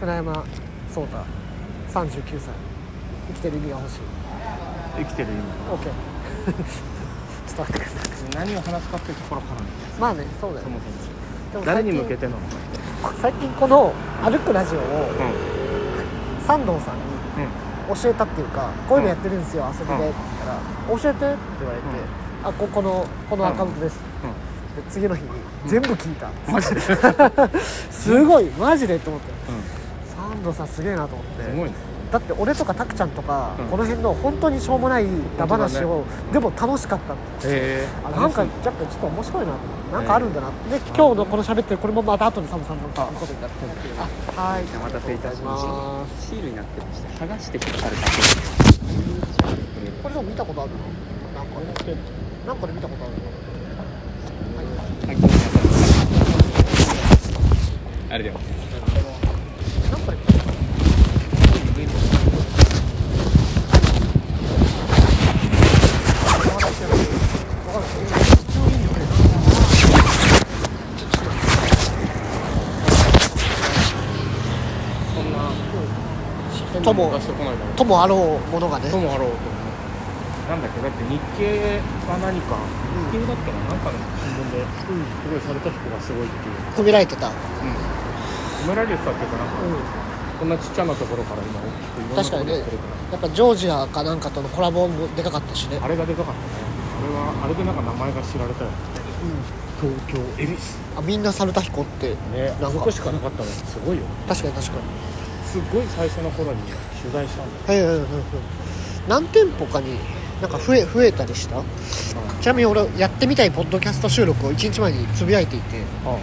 船山壮太39歳。生きてる意味が欲しい。生きてる OK ちょっと待ってください。意味何を話すかっていうところからねまあねそうだよそもでそも。誰も最近に向けてなの？か最近この歩くラジオをう三堂さんにんうん。教えたっていうかこういうのやってるんですよ遊びでって言ったら。教えてって言われて、あここのこのアカウントです、で次の日に全部聞いた、マジで？すごい。マジでと思って。う三堂さんすげえなと思って。んすごいね。だって俺とかたくちゃんとか、うん。この辺の本当にしょうもないダ話を、でも楽しかったって。へえ。あなんかやっぱちょっと面白いな。なんかあるんだなって、で今日のこの喋ってるこれもまた後でサムさんの聞くことになってあはい。お待たせいたしまます。シールになってまして剥がして引っ張るだこれでも見たことあるの？なんかなんかで見たことあるの？けはい。ごめんなさい。あれではなんかでそんなともともあろうものがね。ともあろうとなんだっけだって日経は何か日経だっけななんかの新聞ですごい猿田彦がすごいっていう。褒められてた、うん。褒められてたっていうかなんかこんなちっちゃなところから今大きくいろんなところでやってるから。やっぱジョージアかなんかとのコラボもでかかったしね、あれがでかかったね。あれはあれでなんか名前が知られたよ。東京恵比寿。あみんな猿田彦ってねなんか。そこしかなかったの。すごいよ確かに確かにすっごい最初の頃に取材したんだよ。はいはいはいはい。何店舗かになんか増え増えたりした？ちなみに俺やってみたいポッドキャスト収録を1日前につぶやいていて。あ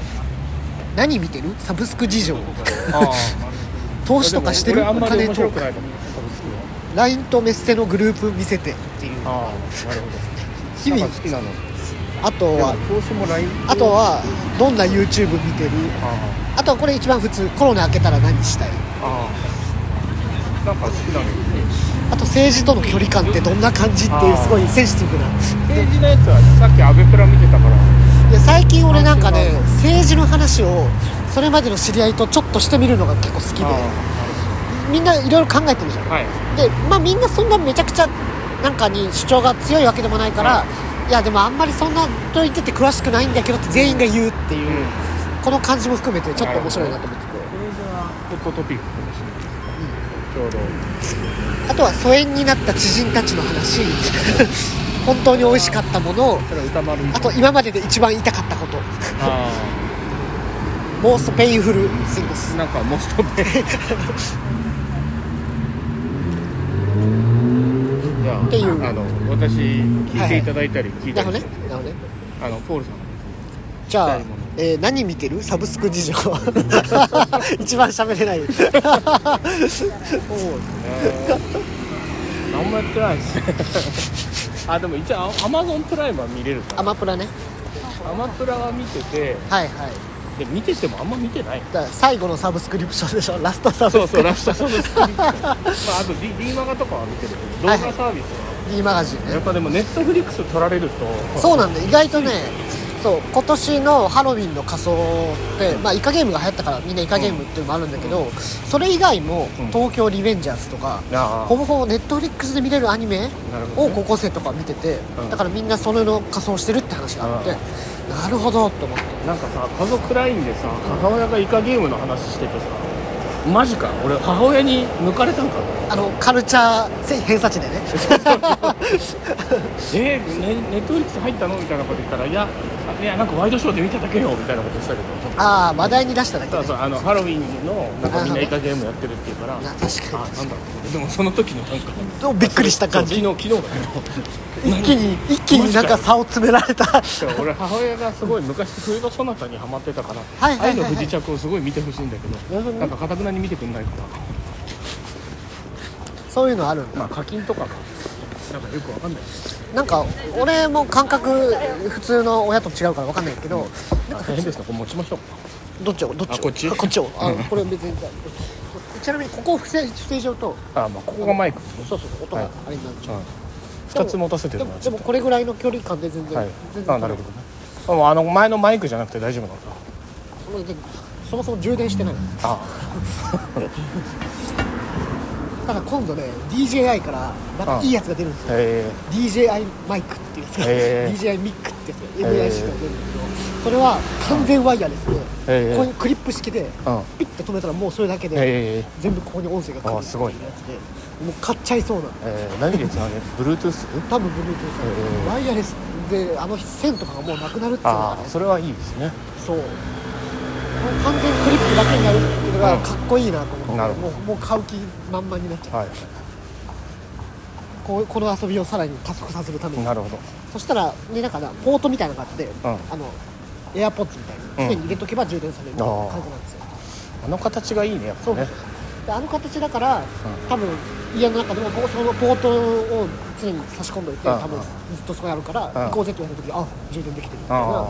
何見てる？サブスク事情。投資とかしてる？お金と LINE とメッセのグループ見せてっていう。ああなるほど。日々あとはあとはどんな YouTube 見てる？ああ。とはこれ一番普通。コロナ明けたら何したい？あなんか好きなの。よあと政治との距離感ってどんな感じっていうすごいセンシティブな。政治のやつはさっきアベプラ見てたから。いや最近俺なんかね政治の話をそれまでの知り合いとちょっとしてみるのが結構好きで。あみんないろいろ考えてるじゃん。あはい。でまあみんなそんなめちゃくちゃなんかに主張が強いわけでもないから、い。やでもあんまりそんなと言ってて詳しくないんだけどって全員が言うっていう、この感じも含めてちょっと面白いなと思ってホットトピックかもしれないちょうど。あとは疎遠になった知人たちの話。本当に美味しかったものそれは歌丸あと今までで一番痛かったこと。あモー。ストペインフルシングスあなんかモストペじゃあっていう。あの私聞いていただいたり聞いたりして。なるほどね。ね。あのポールさん。じゃあえー何見てる？サブスク事情 一番喋れない。そうですね。何もやってないですね。あでも一応アマゾンプライムは見れるから。アマプラね。アマプラは見ててはいはい。で見ててもあんま見てない。だ最後のサブスクリプションでしょ。ラストサブそうスクそうラストサブスクリプション。まああと D, D マガとかは見てるけど動画サービスは。D マガジンねやっぱでもネットフリックス取られるとそうなんだ意外とねそう今年のハロウィンの仮装って、まあ、イカゲームが流行ったからみんなイカゲームっていうのもあるんだけど、それ以外もうん。東京リベンジャーズとか、あほぼほぼネットフリックスで見れるアニメを高校生とか見てて、うん。だからみんなそれの仮装してるって話があって、なるほどと思って。なんかさ家族ラインでさ母親がイカゲームの話しててさマジか？俺母親に抜かれたんかあのカルチャー偏差値でね。えー、ネネットフリックス入ったの？みたいなこと言ったらいやいやなんかワイドショーで見ただけよみたいなことしたけどああ話題に出しただけねそうそうあのハロウィンのなんかみんなイカゲームやってるっていうから。なあ確かなんだろう。でもその時のなんかにびっくりした感じ。昨日昨日だけど 一気に一気になんか差を詰められた。俺母親がすごい昔冬のそなたにハマってたからはいはいはいはい。愛の不時着をすごい見てほしいんだけどなんかかたくなに見てくんないから。そういうのあるんだ。まあ課金とかがなんかよくわかんないなんか俺も感覚普通の親と違うから分かんないけど大変ですね。これ持ちましょう。どっちを？どっちを？あこっち？こっちを。あこれ別にちなみにここを不正不正上とあまあここがマイクそうそう音がはい。あれになっちゃう、うん2つ持たせてでもるのはでもこれぐらいの距離感で全然、はい。全然あなるほどね。あもうあの前のマイクじゃなくて大丈夫なのか。もうでそもそも充電してないあ ただ今度ね DJI からまたいいやつが出るんですよ。へ DJI マイクっていうやつが、へー。DJI ミックってやつが MIC が出るんですけどそれは完全ワイヤレスで、へー。ここにクリップ式で、ピッて止めたらもうそれだけで、全部ここに音声が来るってうやつでもう買っちゃいそうな。のえー、何でつなげる Bluetooth? 多分 Bluetooth ワイヤレスであの線とかがもうなくなるっていうのがねそれはいいですね。そう。もう完全クリップだけになるのがうんかっこいいなと思って、なるほもうもう買う気満々になっちゃう、はい。こうこの遊びをさらに加速させるために。なるほど。そしたらねなんかなポートみたいなのがあって、ん。あのエアポッツみたいに常に入れとけば充電されるみたいな感じなんですよ、あの形がいいねやっぱね。であの形だから、多分家の中でもこうそのポートを常に差し込んどいて、うん。多分ずっとそこにあるから、うん。行こうぜって言われた時あ充電できてるみたいな。あ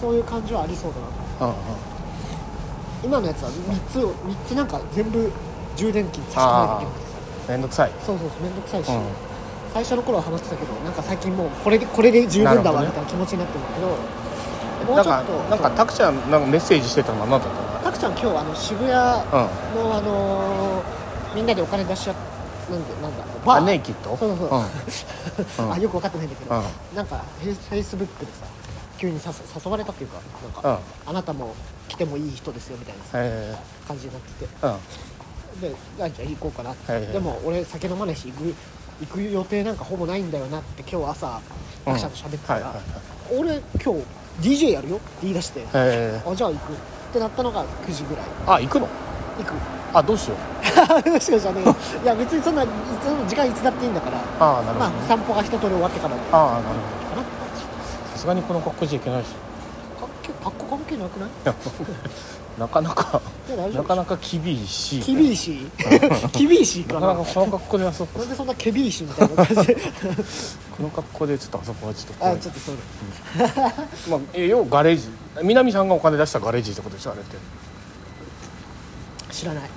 そういう感じはありそうだなあうんうん今のやつは3つを3つなんか全部充電器に差し込まないといけなくてさめんどくさい。そうそうそう面倒くさいし、うん。最初の頃はハマってたけどなんか最近もうこれでこれで十分だわみたいな気持ちになってるんだけどもうちょっとなんかタクちゃんなんかメッセージしてたのは何だったタクちゃん今日あの渋谷ののあのーみんなでお金出し合っなんでなんだうんバーあネイキッドそうそうそう、うん。あよく分かってないんだけど、うん。なんかフェイフェイスブックでさ急に誘誘われたっていうかなんか、うん。あなたも来てもいい人ですよみたいな感じになってて。えうん。であじゃあ行こうかなって、でも俺酒飲まないし行く行く予定なんかほぼないんだよなって今日朝タクちゃんと喋ってたら、はいはいはい。俺今日 DJ やるよって言い出して、えあじゃあ行く。ってなったのが9時ぐらい。ー、あ行くの？行く。あどうしよう。どうしようじゃねえ。よいや別にそんないつの時間いつだっていいんだから。ああなるほど、まあ散歩が一通り終わってからかああなるほなど。さすがにこの格好じゃいけないし。かっけかっこ関係なくない？なかなかなかなか厳しい厳しい？厳しいかな？なかなかこの格好であそこ。なんでそんな厳しいみたいな感じで。この格好でちょっとあそこはちょっとあちょっとそうまあえ要はガレージ。南さんがお金出したガレージってことでしょあれって。知らない、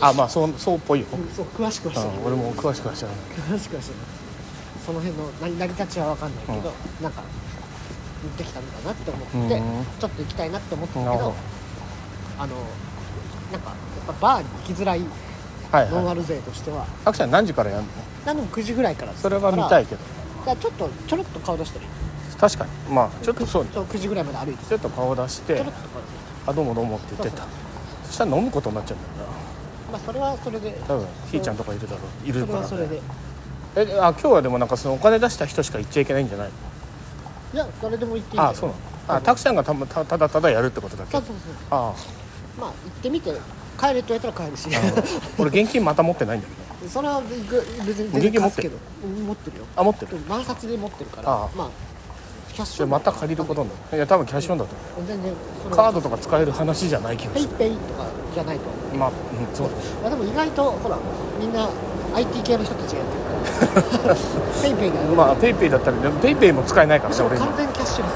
あまあそうそうっぽいよ、うん、そう詳しくは知らない。うん、俺も詳しくは知らない。詳しくは知らない。その辺の成成り立ちは分かんないけど、なんか持ってきたんだなって思って、うん。ちょっと行きたいなって思ったんなるど。あのなんかやっぱバーに行きづらいどはいはい。ノンアル勢としては、アクちゃん何時からやるの？何でも9時ぐらいからそれは見たいけど。だからちょっとちょろっと顔出してる。確かに。まあちょっとそうそう9時ぐらいまで歩いて。ちょっと顔出してちょろっと顔出して。あどうもどうもって言ってた。そしたら飲むことになっちゃうんだよまあそれはそれで。な多分ひーちゃんとかいるだろう。いるそから。れはそれで。えあ今日はでもなんかそのお金出した人しか行っちゃいけないんじゃないの？いや誰でも行っていいあそうなの。あタクちゃんがたまたただただやるってことだけ。そうそうそう。あまあ行ってみて。帰れって言われたら帰るしあ俺現金また持ってないんだけど。それは別に現金持ってる？持ってるよ。あ持ってる。万札で持ってるからああ。まあキャッシュまた借りることになる。いや多分キャッシュオンだと思全然うカードとか使える話じゃない気がペイする。ペイとかじゃないと。まあ、うん、そういやでも意外とほらみんな IT 系の人たちがやってる。か らペイペイが。まあペイペイだったらでもペイペイも使えないからさ俺今完全キャッシュレス。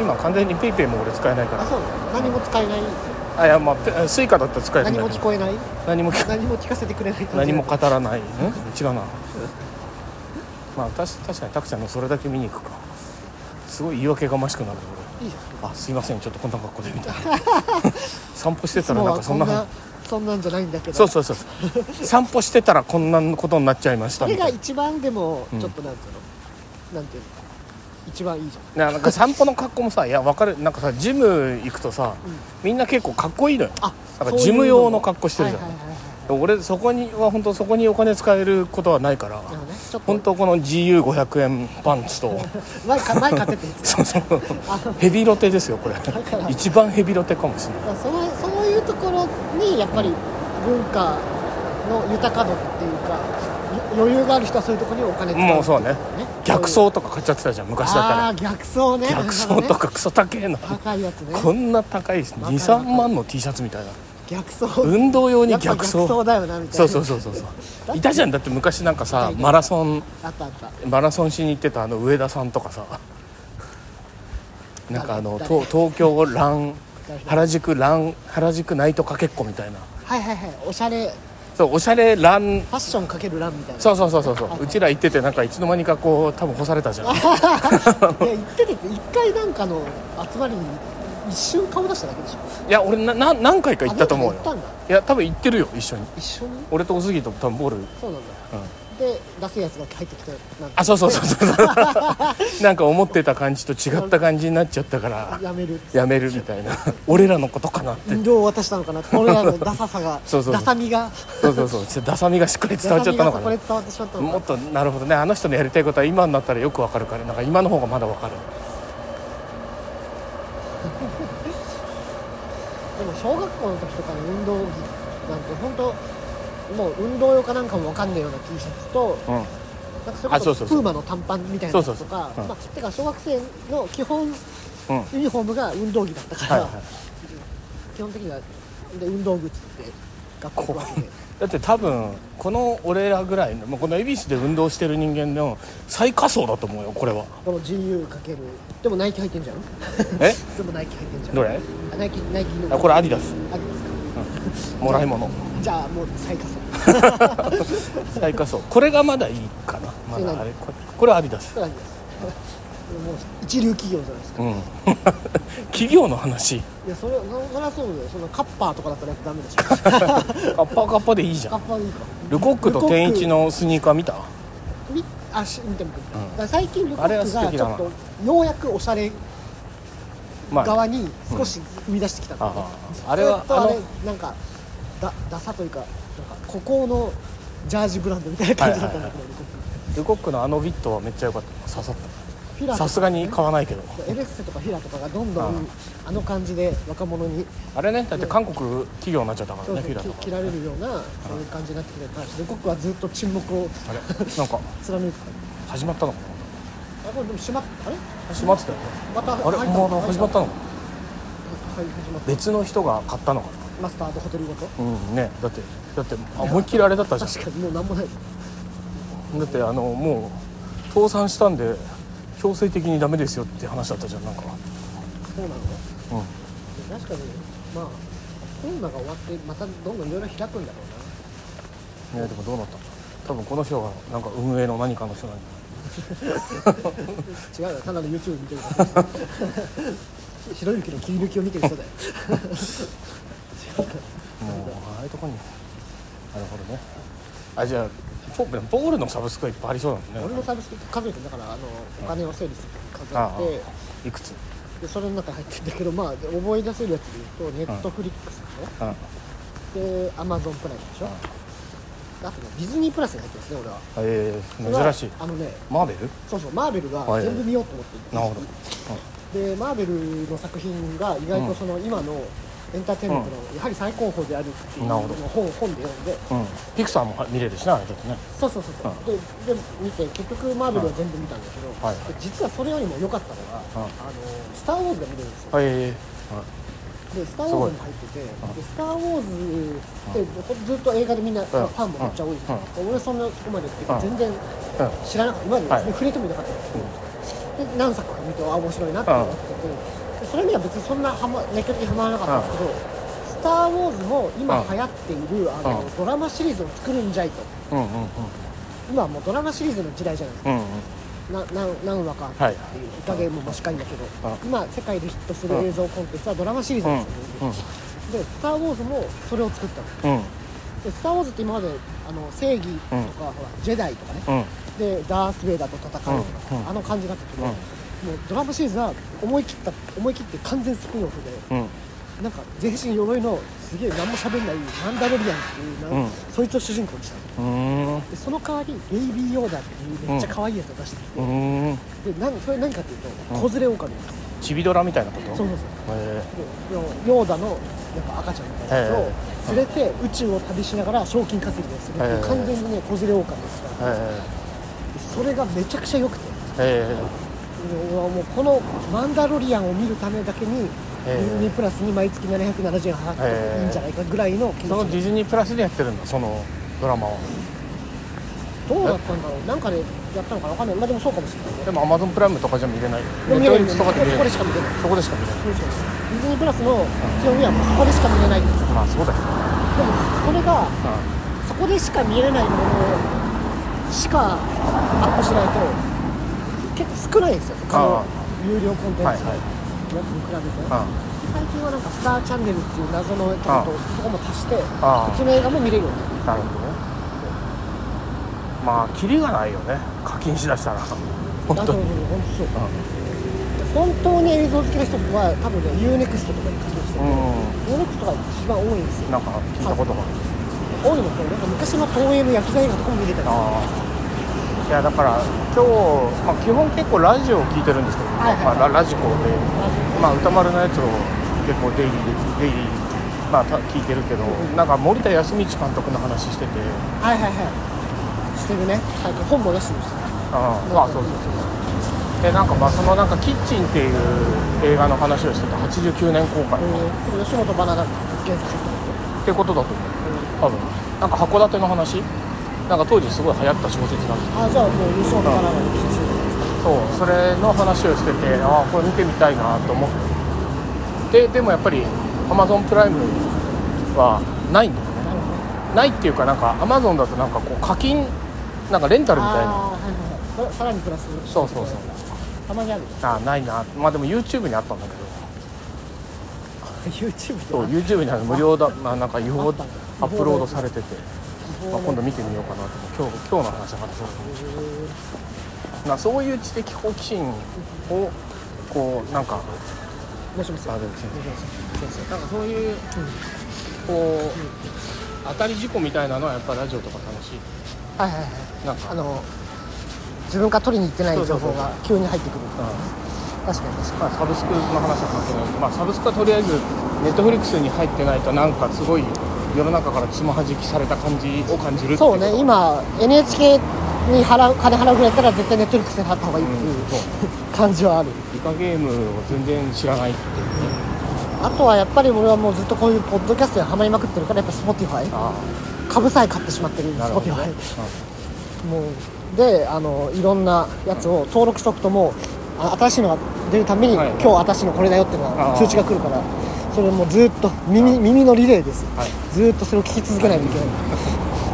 今完全にペイペイも俺使えないから。あそう。何も使えない。あいやまあペスイカだったら使えるん何も聞こえない。何も聞何も聞かせてくれない。何も語らない。ん？違うな。まあ確確かにタクちゃんのそれだけ見に行くか。すごい言い訳がましくなるいいじゃん。俺あすいません。ちょっとこんな格好でみたいな散歩してたらなんかそんなこんなそんなんじゃないんだけど。そうそうそう。散歩してたらこんなことになっちゃいましそれがたみたい一番でもうんちょっとなんていうの、なんていうの？一番いいじゃん。ななんか散歩の格好もさいや分かる。なんかさジム行くとさ、みんな結構かっこいいのよ。あなんかそういう事務用の格好してるじゃん。はいはいはいはい。俺そこには本当そこにお金使えることはないからね本当この GU500 円パンツと 前か前買ってたやつ そうそう。ヘビロテですよこれ。一番ヘビロテかもしれない。そのそういうところにやっぱり文化の豊か度っていうかよ余裕がある人はそういうところにお金使うもうそうね。ね逆走とか買っちゃってたじゃん昔だったら。逆走ね。逆走とかクソ高えの。高いやつね。こんな高い23万の T シャツみたいな。逆走。運動用に逆走。だよなみたいな。そうそうそうそうそう。いたじゃんだって昔なんかさマラソン。マラソンしに行ってたあの上田さんとかさ。なんかあの東東京ラン誰原宿ラン原宿ナイトかけっこみたいな。はいはいはい。おしゃれ。そうおしゃれラン。ファッションかけるランみたいな。そうそうそうそうそう。うちら行っててなんかいつの間にかこう多分干されたじゃん。いや言ってて一回なんかの集まりに一瞬顔出しただけでしょ。いや俺なな何回か行ったと思うよ。いや多分行ってるよ一緒に。一緒に？俺とおすぎと多分ボール、うん、そうなんだで出すやつが入ってきてなんか。あそうそうそうそう。なんか思ってた感じと違った感じになっちゃったから。やめる。やめるみたいな。俺らのことかなって。運動を渡したのかな。俺らのダサさがそうそうそう。ダサみが。そうそうそう。ダサみがしっかり伝わっちゃったのかな。もっとなるほどね。あの人のやりたいことは今になったらよくわかるから。なんか今の方がまだわかる。でも小学校の時とかの運動着なんて本当もう運動用かなんかもわかんないような T シャツとうん。なんかそれこあそうそうそう。そプーマの短パンみたいなやつとかまあてか小学生の基本うん。ユニフォームが運動着だったから、はいはい。基本的にはで運動靴って学校で。だって多分この俺らぐらいのもうこの恵比寿で運動してる人間の最下層だと思うよこれは。この GU かける。でもナイキ入ってんじゃん。え？でもナイキ入ってんじゃん。どれ？あナイキナイキの。あこれアディダス。アディダスか。もらい物じゃあもう最下層。最下層。これがまだいいかな。まだあれこれこれアディダス。それアディダス。もう一流企業じゃないですか。うん。企業の話。いやそれそそりゃそうだよ。そのカッパーとかだったらやっぱダメでしょ。カッパカッパでいいじゃん。カッパーでいいか。ルコックと天一のスニーカー見た？みあし見て見て、うん。最近ルコックがちょっとようやくおしゃれまあ。側に少し踏み出してきたねあれはあれなんかだダサというかなんか孤高のジャージブランドみたいな感じだったんだけど、ルコックルコックのあのビットはめっちゃ良かった。刺さったさすがに買わないけど。エレッセとかフィラとかがどんどんああの感じで若者に。あれねだって韓国企業になっちゃったからねフィラとか。き着られるようなそういう感じになってきてたしルコックはずっと沈黙をあれ？なんか貫いて始まったのかたあこれでも閉まっあれ？な閉まってたよね。またあれ？入もう始まったの？かなはい始まった。別の人が買ったのかマスタードホテルごと。なうんねだってだってあ思いっきりあれだったじゃん。確かにもうなんもない。だってあのもう倒産したんで強制的にダメですよって話だったじゃんなんか。そうなの？うん。確かにまあコロナが終わってまたどんどんいろいろ開くんだろうな。ねでもどうなった？多分この人がなんか運営の何かの人なん 違うよただの YouTube 見てるだけ ひろゆきの切り抜きを見てる人だよもうああいうとこに。なるほどね。あじゃあポボールのサブスクはいっぱいありそうなんだね。俺のサービス数えてだからあのお金を整理する数えていくつ？でそれの中に入ってるんだけどまあ覚え出せるやつで言うとネットフリックスでしょ、うん。でアマゾンプライムでしょ、あとねディズニープラスに入ってるんですね俺は。えそれはー、珍しい。あのねマーベル？そうそうマーベルがはい。全部見ようと思ってるなるほど。でマーベルの作品が意外とその今のエンターテインメントのやはり最高峰であるっていうのを本本で読んで。うん。ピクサーも見れるしなあれだってね。そうそうそうそう、でで見て結局マーベルは全部見たんだけど、はい。で実はそれよりも良かったのが、うん。あのスター・ウォーズが見れるんですよ、はい。えでスター・ウォーズも入っててでスター・ウォーズってずっと映画でみんな、ファンもめっちゃ多いんです俺そんなそこまで全然うん。知らなかった。今まではい。触れてもいなかったんですけど、で何作か見てあ面白いなって思ってて、でそれには別にそんなはま熱狂的にはまらなかったんですけど、スター・ウォーズも今流行っているあの、うん。ドラマシリーズを作るんじゃいと。うんうんうん。今はもうドラマシリーズの時代じゃないですか。うんうん。な何何話かあっていうイカゲームもしかりだけど、うん。今世界でヒットする映像コンテンツはドラマシリーズですよ、うんで「スター・ウォーズ」もそれを作ったの。うん。で「スター・ウォーズ」って今まであの正義とか、うん。ほらジェダイとかね。うん。でダース・ベイダーと戦うとか、うんうん。あの感じだったけど、うんもうドラマシリーズは思い切った思い切って完全スピンオフでうん。なんか全身鎧のすげえ何も喋んないマンダロリアンっていうな、うん。そいつを主人公にしたの。でその代わりベイビー・ヨーダっていうめっちゃ可愛いやつを出してきて、うーん。で何それ何かっていうとうん。子連れ狼。ですよチビドラみたいなこと？そうそうそう。へでヨーダのなんか赤ちゃんみたいなやつを連れて宇宙を旅しながら賞金稼ぎをするっていうへえ完全にね子連れ狼ですから。それがめちゃくちゃ良くてもうこの「マンダロリアン」を見るためだけにディズニープラスに毎月770円払ってもいいんじゃないかぐらいのそのディズニープラスでやってるんだそのドラマは。どうだったんだろう？なんかでやったのかな？わかんない。まあでもそうかもしれないね。でもアマゾンプライムとかじゃ見れない見れるネットフリックスとかで見れそこないでしか見れない。そこでしか見れない。ディズニープラスの強みはそこでしか見れないんですよまあそうだよ。でもそれがうそこでしか見れないものしかアップしないと結構少ないんですよ。他のあ有料コンテンツ。に比べて、最近はなんかスターチャンネルっていう謎のとこととこも足してあ普通の映画も見れるようになっなるほどね。まあキリがないよね。課金しだしたら。本当に。たあそう。そうそう本当本当に映像好きな人は多分ね UNEXT とかに課金してて、う UNEXT が一番多いんですよ。んなんか聞いたことがある。多いのとなんか昔の東映の薬剤映画とかも見れたりする。ああいやだから今日、まあ、基本結構ラジオを聞いてるんですけど、はいはい。まあ、ララジコで、まあ、歌丸のやつを結構デイリーでデイリー、まあ、た聞いてるけど、なんか森田康光監督の話してて。はいはいはい。してるね。最近本も出してるしああそうそうそうでなんかまあそのなんか「キッチン」っていう映画の話をしてて89年公開。えー、吉本バナナ原作。ってことだと思う。多分。なんか函館の話？なんか当時すごい流行った小説なんですあじゃあもう吉本バナナの記事そう。それの話をしててああこれ見てみたいなと思って。でもやっぱり Amazon プライムはないんだよね。ないっていうかなんか Amazon だとなんかこう課金なんかレンタルみたいな。はいはいはい。さらにプラス。そうそうそう。たまにあるああないな。まあでも YouTube にあったんだけど。YouTube でそう YouTube にある無料だ、まあ、なんか違法アップロードされてて、まあ、今度見見てみようかなと今日今日の話だからそうまあそういう知的好奇心をこうなんかもしもし。あでも先生。なんかそういうこう当たり事故みたいなのはやっぱラジオとか楽しい。はいはいはい。なんか。あの自分から取りに行ってない情報が急に入ってくる。うん。確かに確かまあ、サブスクの話は関係ない。まあサブスクはとりあえずネットフリックスに入ってないとなんかすごい世の中からつまはじきされた感じを感じるそうね今 NHK に払う金払うぐらいだったら絶対ネットフリックスで払った方がいいっていうう。ん感じはある。イカゲームを全然知らないっていう。ねあとはやっぱり俺はもうずっとこういうポッドキャストにハマりまくってるからやっぱ Spotify あ株さえ買ってしまってる Spotify ね、もうであのいろんなやつを登録しとくともうあ新しいのが出るために、はい今日私のこれだよっていうのが通知が来るからそれもうずっと耳耳のリレーですはいずっとそれを聞き続けないといけない。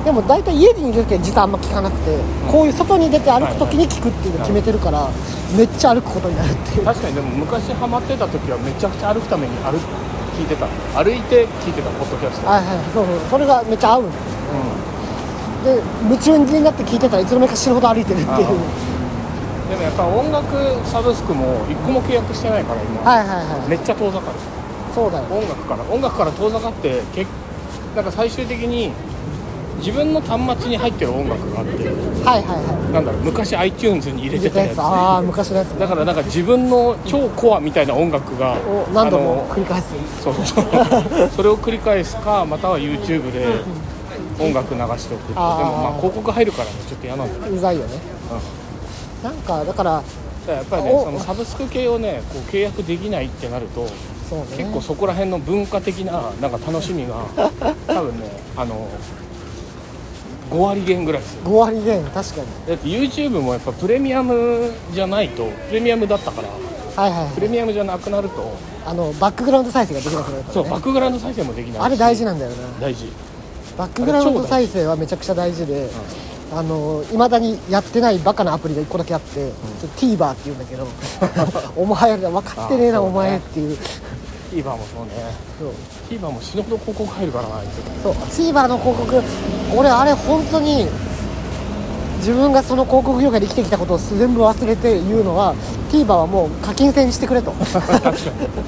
でも大体家にいる時は実はあんま聞かなくて、こういう外に出て歩く時に聞くっていうのを決めてるから、めっちゃ歩くことになるっていう。確かにでも昔ハマってた時はめちゃくちゃ歩くために歩く聞いてた。歩いて聞いてたポッドキャスト、はいはいそうそう。それがめっちゃ合う。ん。だようで夢中になって聞いてたらいつの間にか死ぬほど歩いてるっていう。でもやっぱ音楽サブスクも一個も契約してないから今、はいはいはい。めっちゃ遠ざかる。そうだよ。音楽から音楽から遠ざかってけなんか最終的に自分の端末に入ってる音楽があってはいはいはなんだろう昔 iTunes に入れいてたやつ。ああ昔のやつ。だからなんか自分の超コアみたいな音楽がを何度も繰り返す。そうそう。それを繰り返すかまたは YouTube で音楽流しておくでもまあ広告入るからねちょっと嫌なんだうざいよね。うん。なんかだからやっぱりねおそのサブスク系をねこう契約できないってなるとね。結構そこら辺の文化的ななんか楽しみが 多分ねあの5割減ぐらいですよ。5割減確かに。だって YouTube もやっぱプレミアムじゃないとプレミアムだったからはいはい、はい、プレミアムじゃなくなるとあのバックグラウンド再生ができなくなるから、ね、そうバックグラウンド再生もできないし。あれ大事なんだよな。大事。バックグラウンド再生はめちゃくちゃ大事で、あのいまだにやってないバカなアプリが1個だけあって、TVer っていうんだけど お前ら分かってねえな、お前っていう TVer もそうね。そう。TVer も死ぬほど広告入るからなあいつ。そう。TVer の広告俺あれ本当に自分がその広告業界で生きてきたことを全部忘れて言うのは TVer はもう課金制にしてくれと。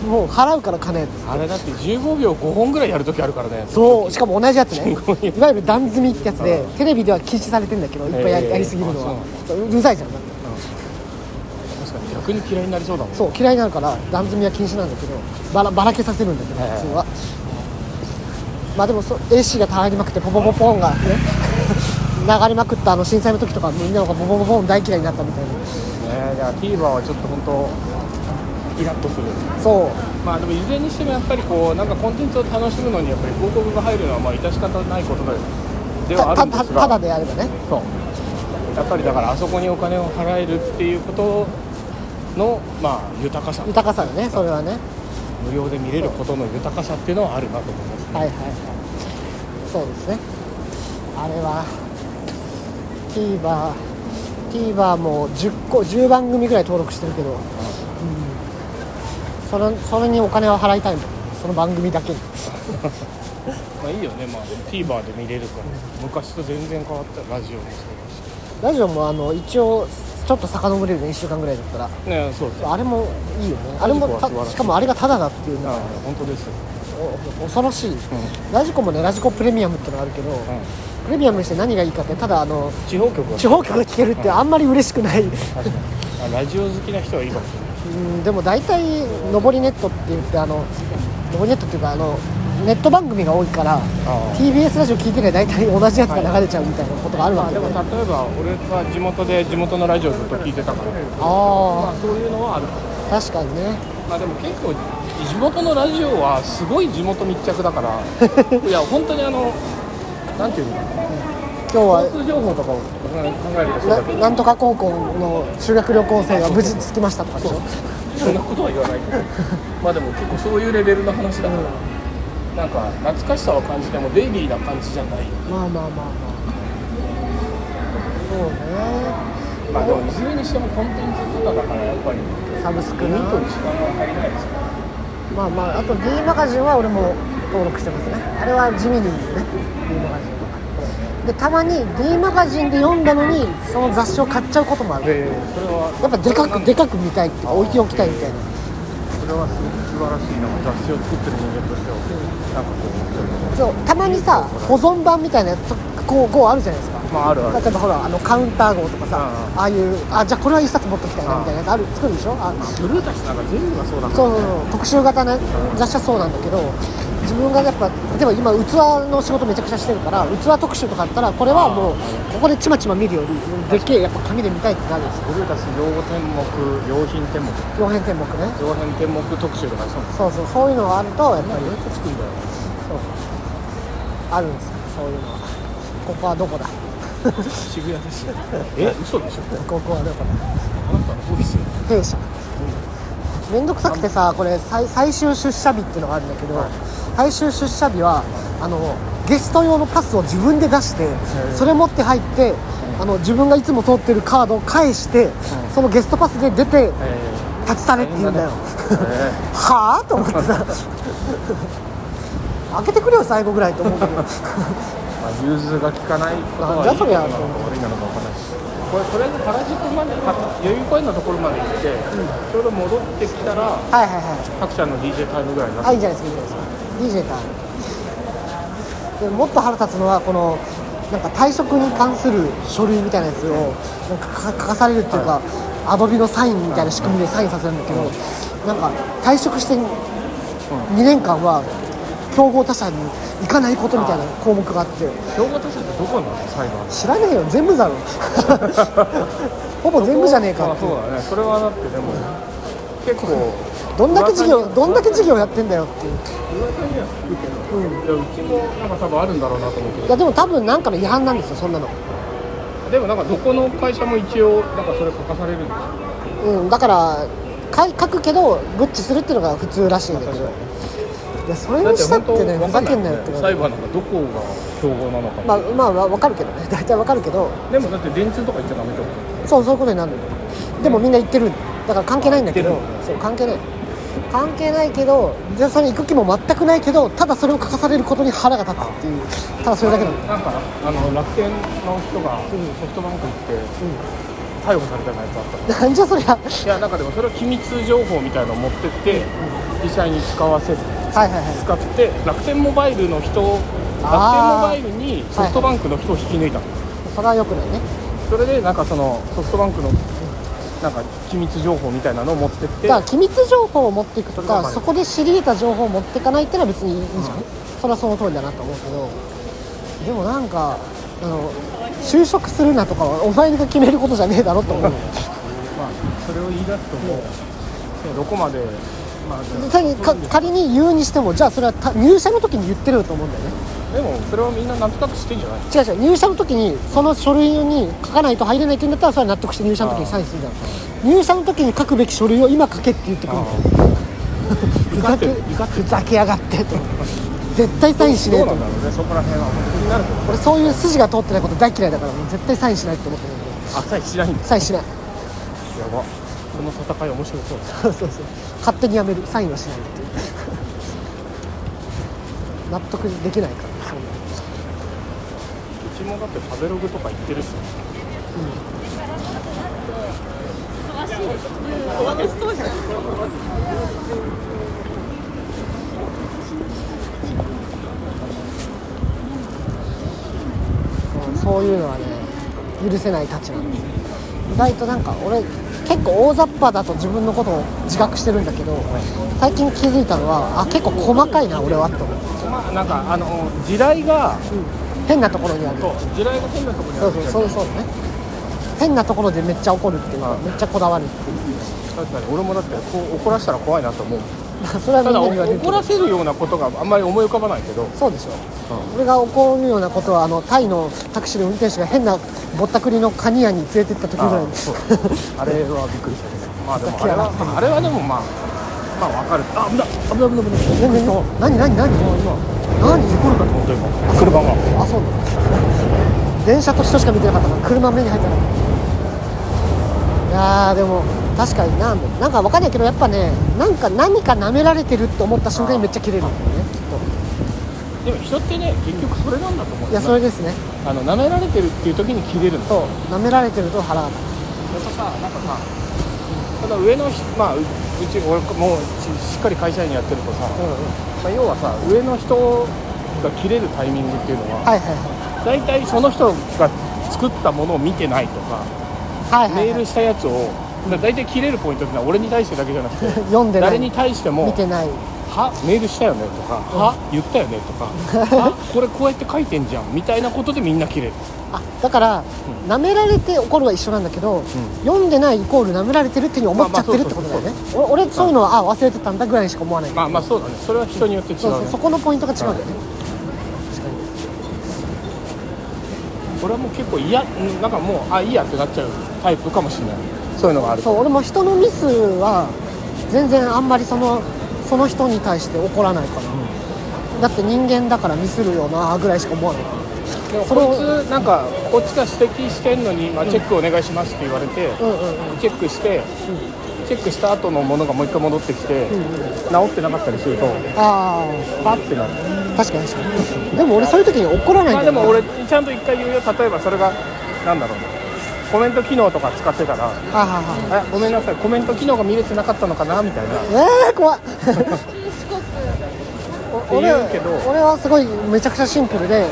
もう払うから金あれだって15秒5本ぐらいやるときあるからねそう。しかも同じやつね。いいわゆる段積みってやつでテレビでは禁止されてんだけどいっぱいやりすぎるのは。ううるさいじゃん。だって逆に嫌いになりそうだもんそう嫌いになるから段積みは禁止なんだけどばらばらけさせるんだけど普通は。まあでもそ AC が入りまくってポポポポンがね 流れまくったあの震災の時とかみんながポポポポン大嫌いになったみたいな。ねだから TVer はちょっと本当イラッとする。そう。まあでもいずれにしてもやっぱりこうなんかコンテンツを楽しむのにやっぱり広告が入るのはまあ致し方ないことだよ。ではあたるんですが。たただであればね。そう。やっぱりだからあそこにお金を払えるっていうことのまあ豊かさ。豊かさだねそれはね。無料で見れることの豊かさっていうのはあるなと思いますね、はいはいはい。そうですね。あれは TVer TVer も10個10番組ぐらい登録してるけど、うん。それそれにお金は払いたいもん。その番組だけに。まあいいよね。まあ TVer で見れるから。昔と全然変わった。ラジオもそうラジオもあの一応ちょっと遡れるね1週間ぐらいだったら。ねそうです。あれもいいよね。あれもたしかもあれがタダだっていうのあが本当です恐ろしい、んラジコもねラジコプレミアムってのがあるけど、うプレミアムにして何がいいかってただあのん地方局は。地方局が聴けるってあんまり嬉しくない、確かに。あラジオ好きな人はいいかもしれない。うんでも大体上りネットって言ってあの上りネットっていうかあのネット番組が多いからあ TBS ラジオ聞いてりゃ大体同じやつが流れちゃうみたいなことがあるわけ。よ、でも例ね、えば俺は地元で地元のラジオずっと聞いてたから。まあ。あそういうのはある確かにね。まあでも結構地元のラジオはすごい地元密着だから。いや本当にあのなんていうの？今日は交通情報とかを考えるとそうだけど。ななんとか高校の修学旅行生が無事着きましたとかでしょ？そんなことは言わないけど。まあでも結構そういうレベルの話だから、なんか懐かしさは感じてもデイリーな感じじゃない。まあまあまあまあそうねまあでもいずれにしてもコンテンツとかだからやっぱりサブスクな。見とる時間が足りないですよまあまああと D マガジンは俺も登録してますね。あれは地味にいいですね。D マガジンとかでたまに D マガジンで読んだのにその雑誌を買っちゃうこともある。でそれは。やっぱでかくでかく見たいって置いておきたいみたいな。それはす素晴らしいな雑誌を作ってる人間としてはなんかこうそうたまにさ保存版みたいなやつこうこうあるじゃないですか。まああるある。例えばほらあのカウンター号とかさうんああいうあじゃあこれは一冊持ってきたいなみたいなやつある作るでしょ？あブルータスなんか全部がそうだからそうそうそう特集型の雑誌はそうなんだけど自分がやっぱ例えば今器の仕事めちゃくちゃしてるから器特集とかあったらこれはもうここでちまちま見るよりでっけえやっぱ紙で見たいってなるんですよ。ブルータス用天目用品天目。両辺天目ね用品天目特集とかそう。そうそうそういうのがあるとやっぱりつくんだよそう。あるんですよ。そういうのは。ここはどこだ。渋谷ですよ。え？嘘でしょ？ここはどこだ。あなたのオフィス弊社。めんどくさくてさこれ最最終出社日っていうのがあるんだけど、最終出社日はあのゲスト用のパスを自分で出してそれ持って入ってあの自分がいつも通ってるカードを返してそのゲストパスで出てえ立ち去れって言うんだよ。え はあと思ってさ 開けてくれよ最後ぐらいと思うけど。まあ融通が利かないことはじゃそりゃ。いいのか悪いのか分からないし。これとりあえず原宿までは代々木公園のところまで行って、ちょうど戻ってきたらはいはいはい。各社の DJ タイムぐらいになって。あいいじゃないですかいいじゃないですか DJ ターンでもっと腹立つのはこのなんか退職に関する書類みたいなやつをなんか書かされるっていうか、アドビのサインみたいな仕組みでサインさせるんだけど、なんか退職して2年間は競合他社に行かないことみたいな項目があって。兵庫都市ってどこなの？裁判知らねえよ。全部だろ。ほぼ全部じゃねえかあってそうだね。それはだってでも結構どんだけ事業どんだけ事業やってんだよっていう。噂には聞くけど、いやうちもなんか多分あるんだろうなと思うけど。いやでも多分なんかの違反なんですよそんなの。でもなんかどこの会社も一応なんかそれ書かされるんですよ。うんだからか書くけどグッチするっていうのが普通らしいんだけどいやそれにしたってねふざけんなよって。裁判なんかどこが競合なのか、まあまあわかるけどね。大体わかるけど。でもだって電通とか言っちゃダメとそうそういうことになるの。でもみんな言ってる。だから関係ないんだけど。そう関係ない関係ないけどじゃあそれ行く気も全くないけどただそれを書かされることに腹が立つっていうただそれだけなのなんかあの楽天の人がソフトバンク行って逮捕されたようなやつあったなんじゃそりゃ。いやなんかでもそれを機密情報みたいのを持ってって実際に使わせずはいはいはい。使って楽天モバイルの人楽天あーモバイルにソフトバンクの人を引き抜いたの、それはよくないね。それでなんかそのソフトバンクのなんか機密情報みたいなのを持ってって。だから機密情報を持っていくとかそこで知り得た情報を持っていかないってのは別にいいじゃん、それはその通りだなと思うけど。でもなんかあの就職するなとかはお前が決めることじゃねえだろと思う。まあそれを言い出すともうねどこまでまあ仮に言うにしてもじゃあそれはた入社の時に言ってると思うんだよねでもそれはみんななんとなく知ってんじゃない？違う違う。入社の時にその書類に書かないと入れないって言うんだったらそれは納得して入社の時にサインするじゃん入社の時に書くべき書類を今書けって言ってくる。ふざけふざけ。やがってと。絶対サインしねえと。どうなんだろうねそこら辺は本当になる俺そういう筋が通ってないこと大嫌いだからもう絶対サインしないって思ってるんだけあさえ知らんんだ。どサインしない。やば。この戦い面白そう。そうそうそう。勝手にやめる。サインはしないっていう。納得できないからちもだって食べログとか言ってるし。うんそういうのはね許せないたちなんです意外となんか俺結構大雑把だと自分のことを自覚してるんだけど最近気づいたのはあ結構細かいな俺はと。思っなんかあの地雷がうん、変なところにある。そう地雷が変なところにある。そうそうそう。ね変なところでめっちゃ怒るっていうかめっちゃこだわるっていう。確かに。俺もだってこう怒らせたら怖いなと思うそれはただ怒らせるようなことがあんまり思い浮かばないけど。そうでしょ俺が怒るようなことはあのタイのタクシーの運転手が変なぼったくりのカニ屋に連れてった時ぐらいですそう。あれはびっくりした。まあでもあれはあれはでもまあまあわかる。あ危ない危ない危ない危な。いねねね何何何何事故るかと思った今車があそうなの電車と人しか見てなかったから車目に入ってなかったいやーでも確かにななんかわかんないけどやっぱねなんか何か舐められてるって思った瞬間にめっちゃ切れるんだよねきっでも人ってね結局それなんだと思うといやそれですねあの舐められてるっていう時に切れるんだそう舐められてると腹が立やっぱさなんかさただ上の人まあううち俺もうししっかり会社員やってるとさ、つうんうん。まあ、要はさ上の人が切れるタイミングっていうのは、はいはいはい。大体その人が作ったものを見てないとか、はいはい、はい。メール、したやつをだ大体切れるポイントってのは俺に対してだけじゃなくて 読んでない。誰に対しても見てないはメールしたよねとか、は言ったよねとか はこれこうやって書いてんじゃんみたいなことでみんな切れる。あだから、舐められて怒るは一緒なんだけど、読んでないイコール舐められてるっていうふうに思っちゃってるってことだよね。お俺そういうのはあ忘れてたんだぐらいにしか思わないまあまあそうだね。それは人によって違う,、ね、そうそうそこのポイントが違うん。だよね俺はもう結構嫌うんなんかもうあいいやってなっちゃうタイプかもしれない。そういうのがあるそう俺も人のミスは全然あんまりそのその人に対して怒らないかな、だって人間だからミスるよなぐらいしか思わない。でもそれをこいつなんかこっちが指摘してんのに、まあ、チェックお願いしますって言われて、うんうんうん。チェックして、チェックした後のものがもう一回戻ってきて、直ってなかったりするとあパッてなる。あ確かに確かに。でも俺そういう時に怒らないんだよな。まあでも俺ちゃんと一回言うよ。例えばそれがなんだろうコメント機能とか使ってたらはいはいはい。あごめんなさいコメント機能が見れてなかったのかなみたいな。えー、怖っ。お俺俺はすごいめちゃくちゃシンプルで、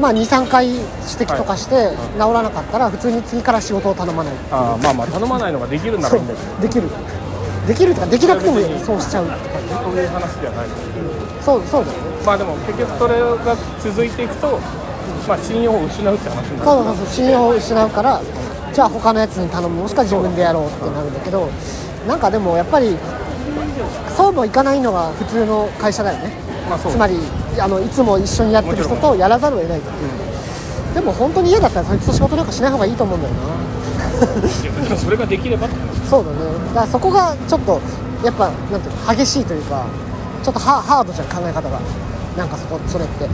まあ、23回指摘とかして治らなかったら普通に次から仕事を頼まない。あーまあまあ頼まないのができるならいいんだけど できる。できるとかできなくてもそうしちゃう。とかそういう話ではないそうそうだよ。ねまあでも結局それが続いていくとまあ信用を失うって話になる。そうそうそう信用を失うからじゃあ他のやつに頼む。もしくは自分でやろうってなるんだけどなんかでもやっぱりそうもいかないのが普通の会社だよね。まあつまりあのいつも一緒にやってる人とやらざるを得ないっていう、でも本当に嫌だったらそいつと仕事なんかしない方がいいと思うんだよな。それができればそうだね。だからそこがちょっとやっぱなんていうの激しいというかちょっとハハードじゃん考え方が。なんかそこそれって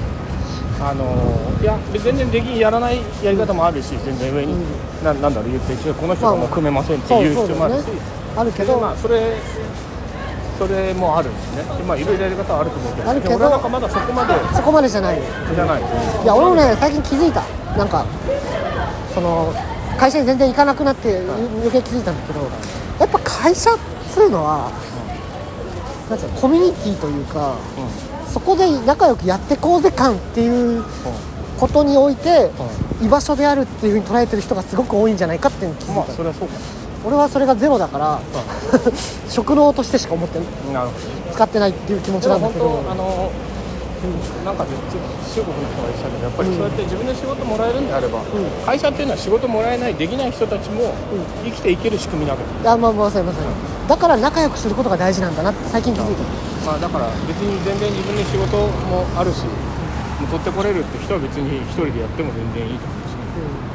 あのーいや全然できやらないやり方もあるし全然上に、ななんだろう言ってこの人がもう組めませんっていう人もあるし、あるけど、まあそれそれもあるんですね。でまあいろいろやり方はあると思うけど。あるけど。俺はなんかまだそこまでそこまでじゃない。じゃない。いや俺もね最近気づいた。なんかその会社に全然行かなくなって余計気づいたんだけどやっぱ会社っつうのは、なんつうのコミュニティというか、そこで仲良くやってこうぜ感っていうことにおいて、居場所であるっていうふうに捉えてる人がすごく多いんじゃないかっていうのに気づいまあた、それはそうか。俺はそれがゼロだから、食堂としてしか思ってな使ってないっていう気持ちなんだけど。本当あのなんか中国の人が言ってたけどやっぱりそうやって自分で仕事もらえるんであれば、会社っていうのは仕事もらえないできない人たちも生きていける仕組みなわけいやまあまあそうませんだから仲良くすることが大事なんだなって最近気づいたまあ、だから別に全然自分で仕事もあるし取ってこれるって人は別に一人でやっても全然いいと思うし、で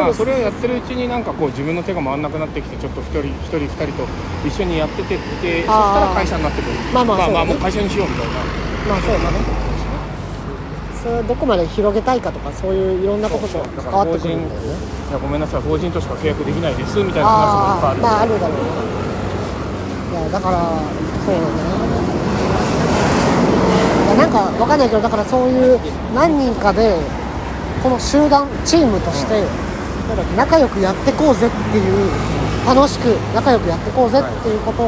もまあそれをやってるうちになんかこう自分の手が回らなくなってきてちょっと一人一人二人と一緒にやっててってそしたら会社になってくるまあまあまあ、まあもう。会社にしようみたいな。まあそう。だねそれをどこまで広げたいかとかそういういろんなことと関わってくるんだよね。いやごめんなさい法人としか契約できないですみたいな話もいっぱいあるまああるだろうねいやーだからそうだね。いやなんかわかんないけどだからそういう何人かでこの集団チームとして仲良くやってこうぜっていう楽しく仲良くやってこうぜっていうこと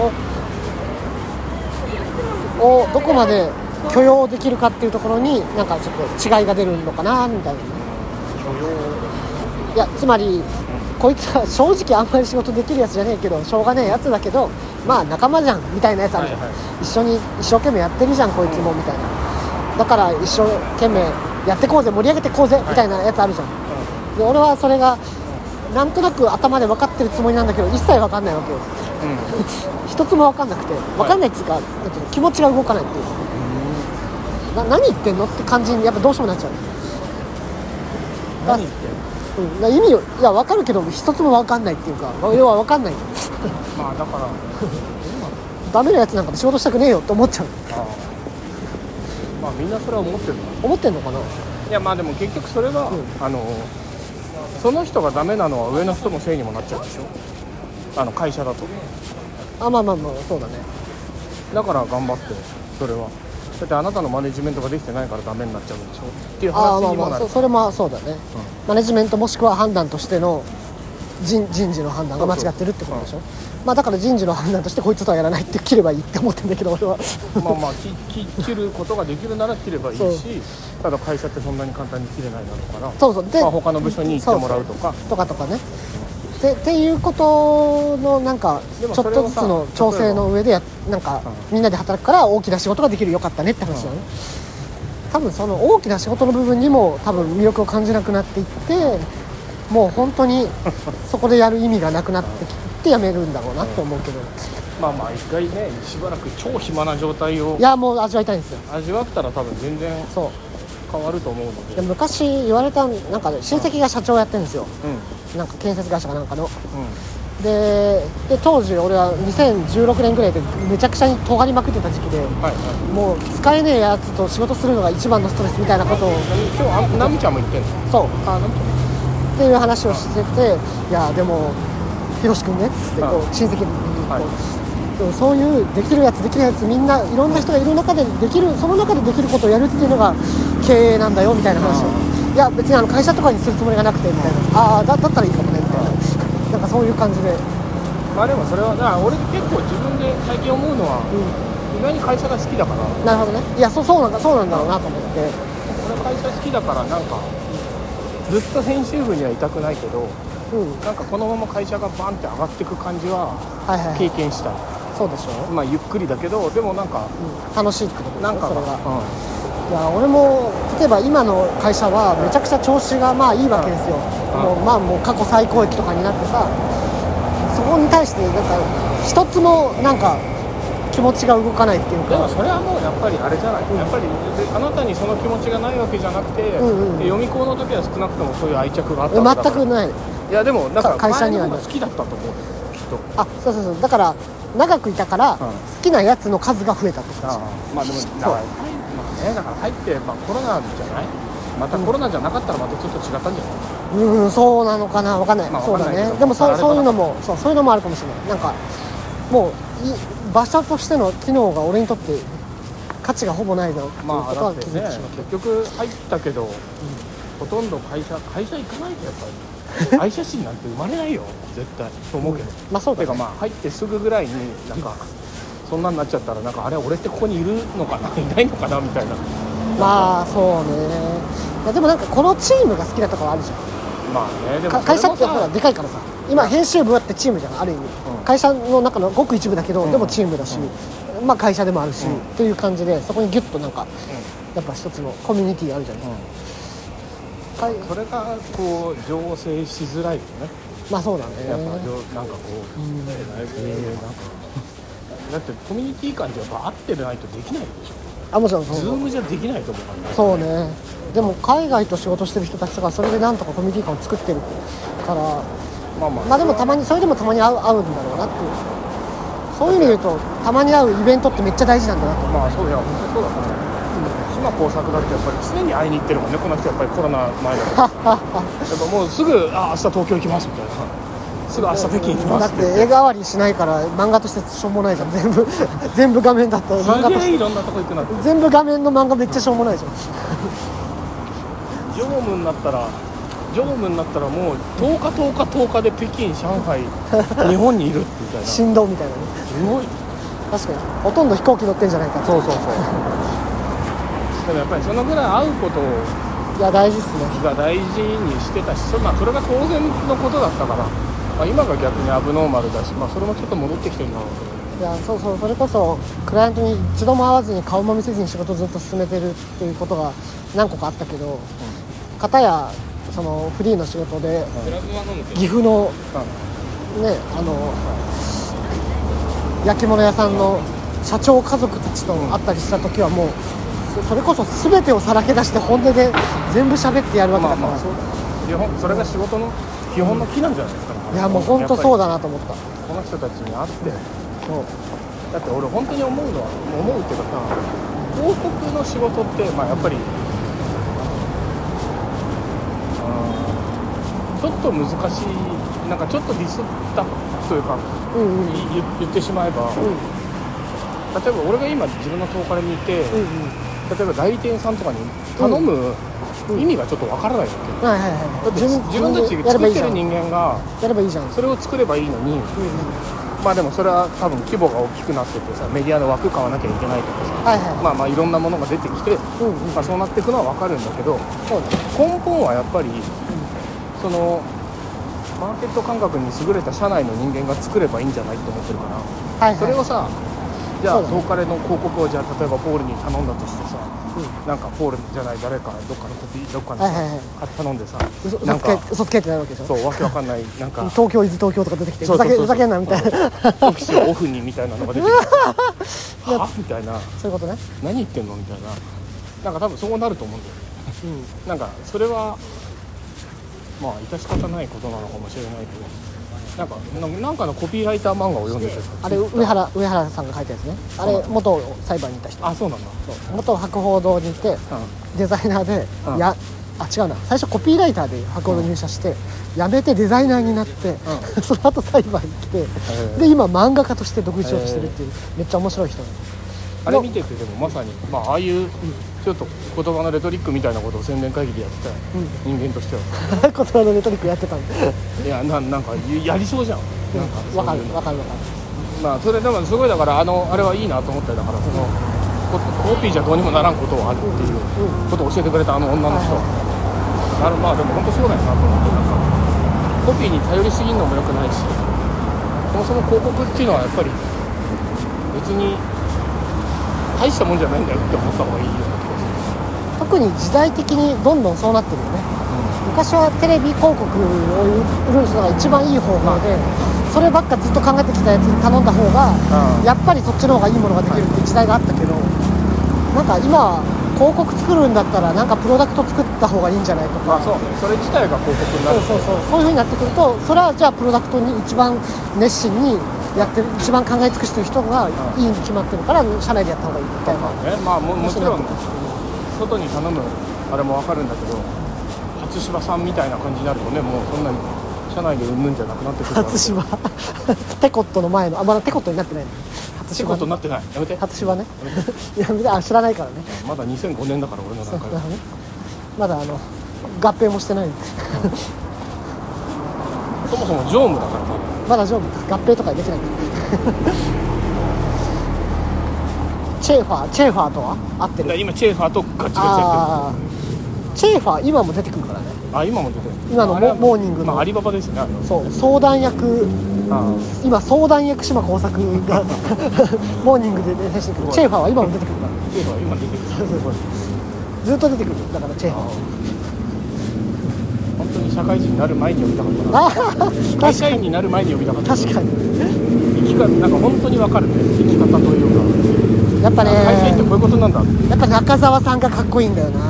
をどこまで許容できるかっていうところになんかちょっと違いが出るのかなみたいないやつまりこいつは正直あんまり仕事できるやつじゃねえけどしょうがねえやつだけどまあ仲間じゃんみたいなやつあるじゃん、はいはい一緒に一生懸命やってるじゃんこいつもみたいなだから一生懸命やってこうぜ盛り上げてこうぜみたいなやつあるじゃん、で俺はそれがなんとなく頭で分かってるつもりなんだけど一切分かんないわけよ。うん。一つも分かんなくて分かんないっていうか、なんていうの気持ちが動かないっていう。な何言ってんのって感じにやっぱどうしてもなっちゃう。何言ってんの？うん、な意味をいや分かるけど一つも分かんないっていうか要は分かんない。まあだから。ダメなやつなんかで仕事したくねえよって思っちゃう。あーまあみんなそれは思ってる思ってんのかな？いやまあでも結局それは、うん。あのその人がダメなのは上の人のせいにもなっちゃうでしょ？あの会社だと。あまあまあまあそうだね。だから頑張ってそれは。だってあなたのマネジメントができてないからダメになっちゃうんでしょ？っていうああまあ話にもなる。まあそそれもそうだね、マネジメントもしくは判断としての人人事の判断が間違ってるってことでしょ？まあだから人事の判断としてこいつとはやらないって切ればいいって思ってんだけど俺は。まあまあきき切ることができるなら切ればいいしただ会社ってそんなに簡単に切れないだろうからそうそう。で、まあ、他の部署に行ってもらうとか。とかとかね。でっていうことのなんかちでょっとずつの調整の上でやなんかうみんなで働くから大きな仕事ができるよかったねって話だね、多分その大きな仕事の部分にも多分魅力を感じなくなっていってもう本当にそこでやる意味がなくなってきてやめるんだろうなって思うけど。まあまあ一回ねしばらく超暇な状態をいやもう味わいたいんですよ。味わったら多分全然そう。変わると思うので。で昔言われたなんかね親戚が社長やってるんですよ。うん。なんか建設会社かなんかの。うん。でで当時俺は2016年ぐらいでめちゃくちゃに尖りまくってた時期ではいはい。もう使えねえやつと仕事するのが一番のストレスみたいなことを。今日あナミちゃんも言ってんの？そう。あナミちっていう話をしてていやでもひろし君ねっつってこはう親戚にこはう、でもそういうできるやつできないやつみんないろんな人がいる中でできるその中でできることをやるっていうのが経営なんだよみたいな話。をいや別にあの会社とかにするつもりがなくてみたいなああだだったらいいかもねみたいな。なんかそういう感じで、まあでもそれはだから俺結構自分で最近思うのはう意外に会社が好きだから。ん、なるほどね。いやそうそうなんだそうなんだろうなと思って。俺会社好きだからなんかずっと編集部にはいたくないけどうん。なんかこのまま会社がバンって上がっていく感じははいはい、はい、経験した。いそうでしょ、まあゆっくりだけどでもなんかうん、楽しいってことでしょなんかそれがういや俺も例えば今の会社はめちゃくちゃ調子がまあいいわけですよ、もうまあもう過去最高益とかになってさそこに対してなんか一つもなんか気持ちが動かないっていうでもかそれはもうやっぱりあれじゃない、うん。やっぱりであなたにその気持ちがないわけじゃなくて、うんうんで読み子の時は少なくともそういう愛着があったわけだから。全くないいやでもだからか会社には好きだったと思う。よきっと。あそうそうそう。だから長くいたからん。好きなやつの数が増えたってあ感あまあでもだからまあねだから入って、まあ、コロナじゃない？またコロナじゃなかったらまたちょっと違ったんじゃない、じうんそうなのかな？わかんない、まあそうだね。でもそそういうのもそうそういうのもあるかもしれない。なんかもうい場所としての機能が俺にとって価値がほぼないなっていうってね気づいてしまって、結局入ったけど、ほとんど会社会社行かないとやっぱり 愛社心なんて生まれないよ絶対。と思うけど、まあそうだね。てかまあ入ってすぐぐらいになんかそんなんなっちゃったらなんかあれ俺ってここにいるのかな？いないのかな？みたいな。まあそうね。いやでもなんかこのチームが好きなところあるじゃん。まあねでも会社ってほらでかいからさ。今編集部だってチームじゃんある意味、うん。会社の中のごく一部だけど、うん。でもチームだし、まあ会社でもあるし、うん。っていう感じでそこにギュッとなんかやっぱ一つのコミュニティあるじゃないですか、はい。それがこう醸成しづらいよね。まあそうだね。やっぱなんかこう、うん。えーなんかだってコミュニティ感ってやっぱ合ってないとできないでしょ。あもちろんそうズームじゃできないと思うからね。そうね。でも海外と仕事してる人たちとかそれでなんとかコミュニティ感を作ってるからまあまあ。まあでもたまにそれでもたまに会う会うんだろうなっていう。そういう意味で言うとたまに会うイベントってめっちゃ大事なんだなと思う。まあそういや本当にそうだから島耕作だってやっぱり常に会いに行ってるもんね。この人やっぱりコロナ前だから。やっぱもうすぐ「あ明日東京行きます」みたいな。すぐ明日北京行きますだって絵代わりしないから漫画としてしょうもないじゃん。全部 全部画面だったら漫画として。いろんなとこ行くな全部画面の漫画めっちゃしょうもないじゃん。常務になったら常務になったらもう10日10日10日で北京上海日本にいるってみたいな。す振動みたいなね。ごい。確かに。ほとんど飛行機乗ってんじゃないかそうそうそうでもやっぱりそのぐらい会うこといや大事っすね。が大事にしてたしそ,、まあ、それが当然のことだったから、まあ、今が逆にアブノーマルだし、まあ、それもちょっと戻ってきてるんだろうけどいやそうそうそれこそクライアントに一度も会わずに顔も見せずに仕事をずっと進めてるっていうことが何個かあったけど、片やそのフリーの仕事で岐阜のねあの焼き物屋さんの社長家族たちと会ったりした時はもうそそれこそ全てをさらけ出して本音で全部喋ってやるわけだから、まあまあそう基本それが仕事の基本の木なんじゃないですか、いやもう本当そうだだなと思った。この人たちに会って。そう。だって俺本当に思うのは思うっていうかさ広告の仕事ってまあやっぱりうんちょっと難しいなんかちょっとディスったというかうんうん。言言ってしまえば、例えば俺が今自分のトーカルにいて、うんうん例えば代理店さんとかに頼む意味がちょっとわからないわけ、はいはいはいだって自分たち作ってる人間がやればいいじゃん。それを作ればいいのにまあでもそれは多分規模が大きくなっててさメディアの枠買わなきゃいけないとかさ。はいはい。まあまあいろんなものが出てきて、うんうん。まあ、そうなっていくのは分かるんだけど根本はやっぱりそのマーケット感覚に優れた社内の人間が作ればいいんじゃないと思ってるから。はいはい。それをさじゃあそうだね。トーカレの広告をじゃあ例えばポールに頼んだとしてさうん。なんかポールじゃない誰かどっかのコピーどっかのさはいはいはい。頼んでさ嘘なんかけ嘘つけってなるわけでしょ？そうわけわかんないなんか。東京伊豆東京とか出てきてふざけふざけんなみたいな。オフィスオフにみたいなのが出てきて。は？みたいな。そういうことね。何言ってんのみたいな。なんか多分そうなると思うんだよね。うん。なんかそれはまあ致し方ないことなのかもしれないけどなんかななんかのコピーライター漫画を読んでてさあれ上原上原さんが書いたやつね。あれ元裁判にいた人。あそうなんだ。元博報堂にいてうデザイナーで、うん。やあ違うな。最初コピーライターで博報堂入社して、辞めてデザイナーになって、その後裁判に来て、ー。で今漫画家として独立しようとしてるっていう、めっちゃ面白い人あれ見ててでもまさにまあああいうちょっと言葉のレトリックみたいなことを宣伝会議でやってた人間としては。言葉のレトリックやってたんでいやななんかやりそうじゃん。なん。かわかるそういうの。わかるわかるまあそれでもすごいだからあのあれはいいなと思ったよ。だからそのココピーじゃどうにもならんことはあるっていうことを教えてくれたあの女の人。あのまあでも本当そうだよなと思ってなんかコピーに頼りすぎるのも良くないしそもそも広告っていうのはやっぱり別に大したもんじゃないんだよって思った方がいいよ特に時代的にどんどんそうなってるよね。昔はテレビ広告を売るのが一番いい方法でそればっかずっと考えてきたやつに頼んだ方がうん。やっぱりそっちの方がいいものができるって時代があったけどなんか今は広告作るんだったらなんかプロダクト作った方がいいんじゃないとか。まあそう。それ自体が広告になる。そうそうそう。そういう風になってくるとそれはじゃあプロダクトに一番熱心にやってる一番考え尽くしてる人がいいに決まってるから社内でやった方がいいみたいなねまあももちろん外に頼むあれも分かるんだけど初芝さんみたいな感じになるとねもうそんなに社内でうんぬんじゃなくなってくるから初芝。テコットの前のあまだテコットになってないの。初って芝ことになってない。やめて。初芝ね。いや別にあ知らないからね。まだ2005年だから俺の中でだね。まだあの合併もしてないそもそも常務だからまだ丈夫か。合併とかできないチェーファーチェーファーとは？合ってだからる今チェーファーとガチガチやああチェーファー今も出てくるからね。ってるあ今も出てる。今のモあれはモーニングの。まあアリババですね。あれはそう相談役。あ今相談役島耕作が モーニングで出てくる。チェーファーは今も出てくるから。チェーファー今出てる。ずっと出てくる。だからチェーファー。は本当に社会人になる前に呼びたかったな。会確社員になる前に呼びたかった確かに。生き方なんか本当に分かるね。生き方というかやっぱね会社員ってこういうことなんだ。やっぱ中澤さんがかっこいいんだよな。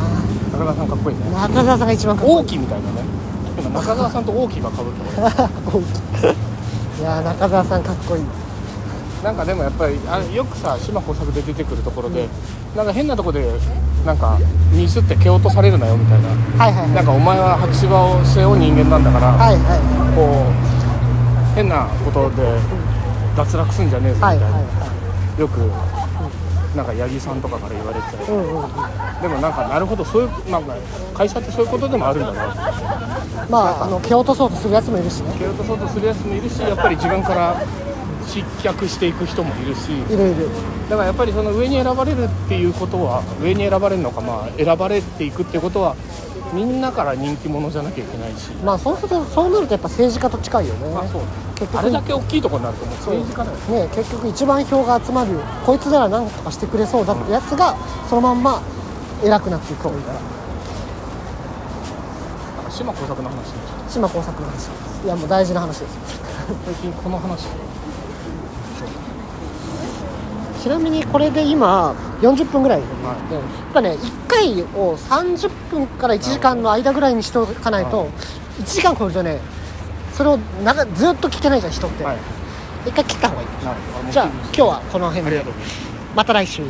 中澤さんかっこいいね。中澤さんが一番かっこいい。王毅みたいなね。今中澤さんと王毅がかぶって俺 いやー中澤さんかっこいい。なんかでもやっぱりあよくさ島耕作で出てくるところで、なんか変なとこでなんかミスって蹴落とされるなよみたいな。はいはいはい。なんかお前は白芝を背負う人間なんだから、はいはいこう変なことで脱落すんじゃねえぞみたな、はいいはよくなんか八木さんとかから言われてたり。いうんうんうん。でもなんかなるほどそういうなんか会社ってそういうことでもあるんだな。まああの蹴落とそうとするやつもいるしね。蹴落とそうとするやつもいるしやっぱり自分から失脚していく人もいるし。いるいる。だからやっぱりその上に選ばれるっていうことは上に選ばれるのかまあ選ばれていくってことはみんなから人気者じゃなきゃいけないし。まあそうするとそうなるとやっぱ政治家と近いよね、まあそう結局あれだけ大きいところになるともう政治家だよね。結局一番票が集まるこいつなら何とかしてくれそうだってやつがそのまんま偉くなっていくからなんか島耕作の話島耕作の話。いやもう大事な話です最近この話ちなみにこれで今40分ぐらいで、はやっぱね1回を30分から1時間の間ぐらいにしておかないとは1時間超えるとねそれを長ずっと聞けないじゃん人って、はい。一回切った方がいい。じゃあ今日はこの辺で。また来週